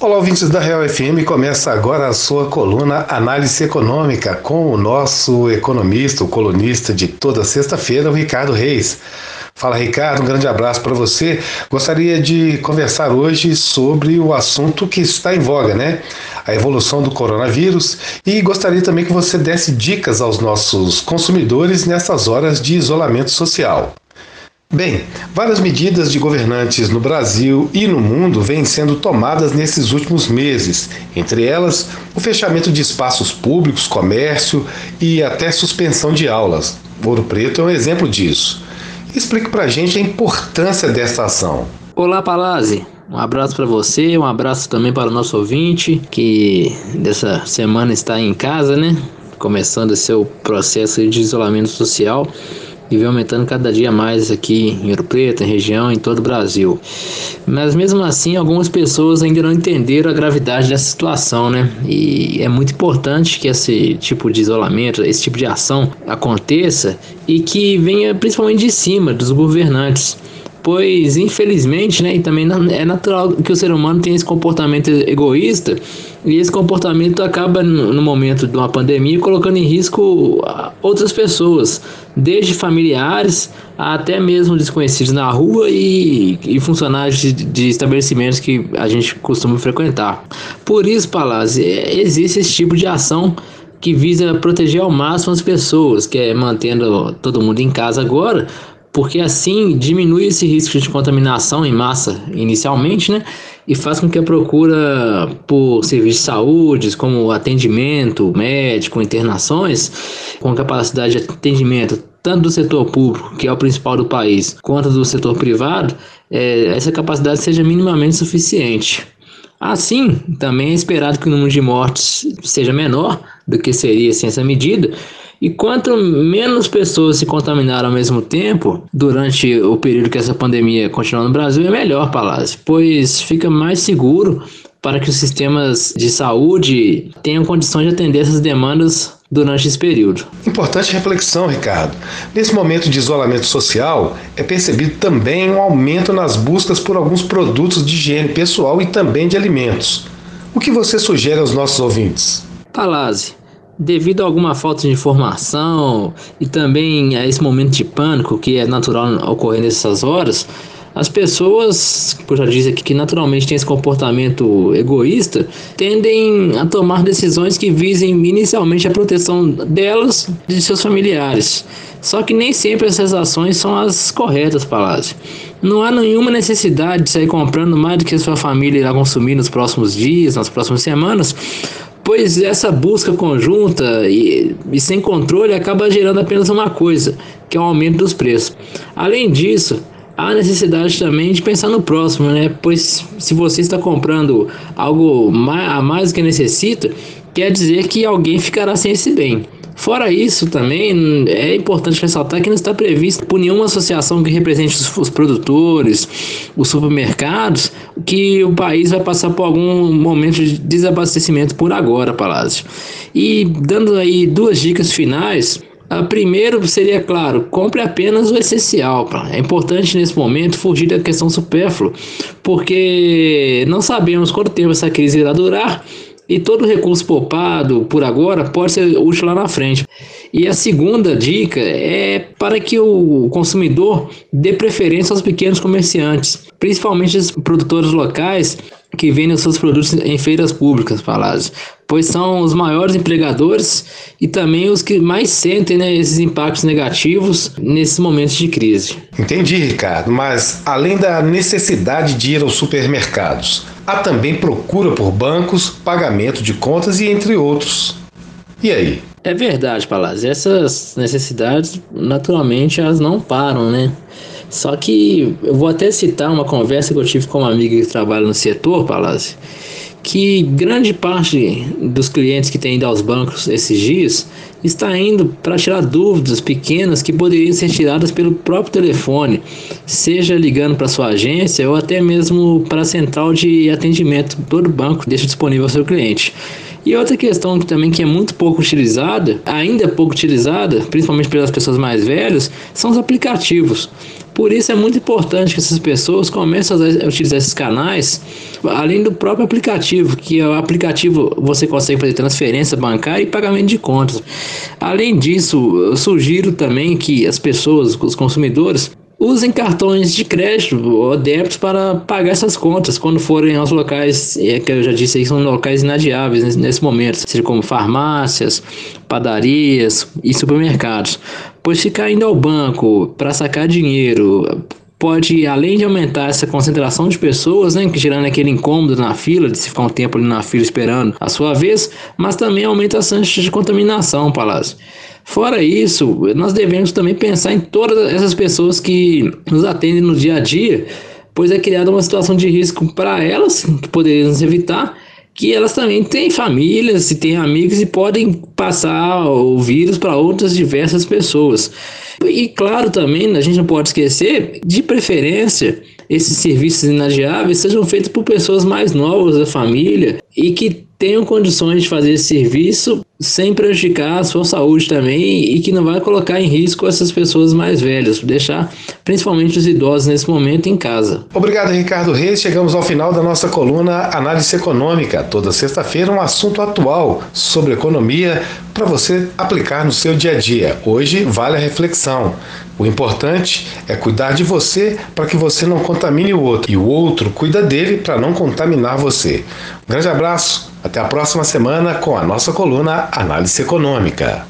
Olá, ouvintes da Real FM. Começa agora a sua coluna Análise Econômica com o nosso economista, o colunista de toda sexta-feira, o Ricardo Reis. Fala, Ricardo, um grande abraço para você. Gostaria de conversar hoje sobre o assunto que está em voga, né? A evolução do coronavírus e gostaria também que você desse dicas aos nossos consumidores nessas horas de isolamento social. Bem, várias medidas de governantes no Brasil e no mundo vêm sendo tomadas nesses últimos meses, entre elas o fechamento de espaços públicos, comércio e até suspensão de aulas. Ouro Preto é um exemplo disso. Explique para a gente a importância dessa ação. Olá, Palazzi. Um abraço para você, um abraço também para o nosso ouvinte que dessa semana está em casa, né? Começando seu processo de isolamento social e vem aumentando cada dia mais aqui em Ouro Preto, em região, em todo o Brasil. Mas mesmo assim, algumas pessoas ainda não entenderam a gravidade dessa situação, né? E é muito importante que esse tipo de isolamento, esse tipo de ação aconteça e que venha principalmente de cima dos governantes pois infelizmente, né, e também é natural que o ser humano tenha esse comportamento egoísta e esse comportamento acaba no momento de uma pandemia colocando em risco outras pessoas, desde familiares até mesmo desconhecidos na rua e, e funcionários de, de, estabelecimentos que a gente costuma frequentar. Por isso, Palácio, é, existe esse tipo de ação que visa proteger ao máximo as pessoas, que é mantendo todo mundo em casa agora, porque assim diminui esse risco de contaminação em massa inicialmente, né? E faz com que a procura por serviços de saúde, como atendimento médico, internações, com capacidade de atendimento tanto do setor público, que é o principal do país, quanto do setor privado, é, essa capacidade seja minimamente suficiente. Assim, também é esperado que o número de mortes seja menor do que seria sem essa medida, e quanto menos pessoas se contaminaram ao mesmo tempo, durante o período que essa pandemia continuou no Brasil, é melhor, Palácio, pois fica mais seguro para que os sistemas de saúde tenham condições de atender essas demandas durante esse período. Importante reflexão, Ricardo. Nesse momento de isolamento social, é percebido também um aumento nas buscas por alguns produtos de higiene pessoal e também de alimentos. O que você sugere aos nossos ouvintes? Palazzi, devido a alguma falta de informação e também a esse momento de pânico que é natural ocorrer nessas horas, as pessoas, eu já disse aqui, que naturalmente têm esse comportamento egoísta, tendem a tomar decisões que visem inicialmente a proteção delas e de seus familiares. Só que nem sempre essas ações são as corretas, Palácio. Não há nenhuma necessidade de sair comprando mais do que a sua família irá consumir nos próximos dias, nas próximas semanas, pois essa busca conjunta e, e, sem controle acaba gerando apenas uma coisa, que é o aumento dos preços. Além disso, há necessidade também de pensar no próximo, né? Pois se você está comprando algo a mais do que necessita, quer dizer que alguém ficará sem esse bem. Fora isso, também é importante ressaltar que não está previsto por nenhuma associação que represente os, os, produtores, os supermercados, que o país vai passar por algum momento de desabastecimento por agora, Palácio. E dando aí duas dicas finais. A primeiro seria, claro, compre apenas o essencial. É importante nesse momento fugir da questão supérflua, porque não sabemos quanto tempo essa crise irá durar e todo recurso poupado por agora pode ser útil lá na frente. E a segunda dica é para que o consumidor dê preferência aos pequenos comerciantes, principalmente os produtores locais que vendem os seus produtos em feiras públicas, Palácio, pois são os maiores empregadores e também os que mais sentem né, esses impactos negativos nesses momentos de crise. Entendi, Ricardo, mas além da necessidade de ir aos supermercados, há também procura por bancos, pagamento de contas e entre outros. E aí? É verdade, Palácio, essas necessidades naturalmente elas não param, né? Só que eu vou até citar uma conversa que eu tive com uma amiga que trabalha no setor, Palácio, que grande parte dos clientes que têm ido aos bancos esses dias está indo para tirar dúvidas pequenas que poderiam ser tiradas pelo próprio telefone, seja ligando para sua agência ou até mesmo para a central de atendimento todo banco deixa disponível ao seu cliente. E outra questão que também que é muito pouco utilizada, ainda pouco utilizada, principalmente pelas pessoas mais velhas, são os aplicativos. Por isso é muito importante que essas pessoas comecem a utilizar esses canais, além do próprio aplicativo, que é o aplicativo você consegue fazer transferência bancária e pagamento de contas. Além disso, eu sugiro também que as pessoas, os consumidores, usem cartões de crédito ou débitos para pagar essas contas quando forem aos locais é, que eu já disse aí são locais inadiáveis nesse, nesse momento, seja como farmácias, padarias e supermercados. Pois ficar indo ao banco para sacar dinheiro pode, além de aumentar essa concentração de pessoas, né, gerando aquele incômodo na fila, de se ficar um tempo ali na fila esperando a sua vez, mas também aumenta as chances de contaminação, Palácio. Fora isso, nós devemos também pensar em todas essas pessoas que nos atendem no dia a dia, pois é criada uma situação de risco para elas, que poderíamos evitar, que elas também têm famílias e têm amigos e podem passar o vírus para outras diversas pessoas. E claro também, a gente não pode esquecer, de preferência, esses serviços inadiáveis sejam feitos por pessoas mais novas da família e que tenham condições de fazer esse serviço sem prejudicar a sua saúde também e que não vai colocar em risco essas pessoas mais velhas, deixar principalmente os idosos nesse momento em casa. Obrigado, Ricardo Reis. Chegamos ao final da nossa coluna Análise Econômica. Toda sexta-feira um assunto atual sobre economia para você aplicar no seu dia a dia. Hoje vale a reflexão. O importante é cuidar de você para que você não contamine o outro e o outro cuida dele para não contaminar você. Um grande abraço, até a próxima semana com a nossa coluna Análise Econômica.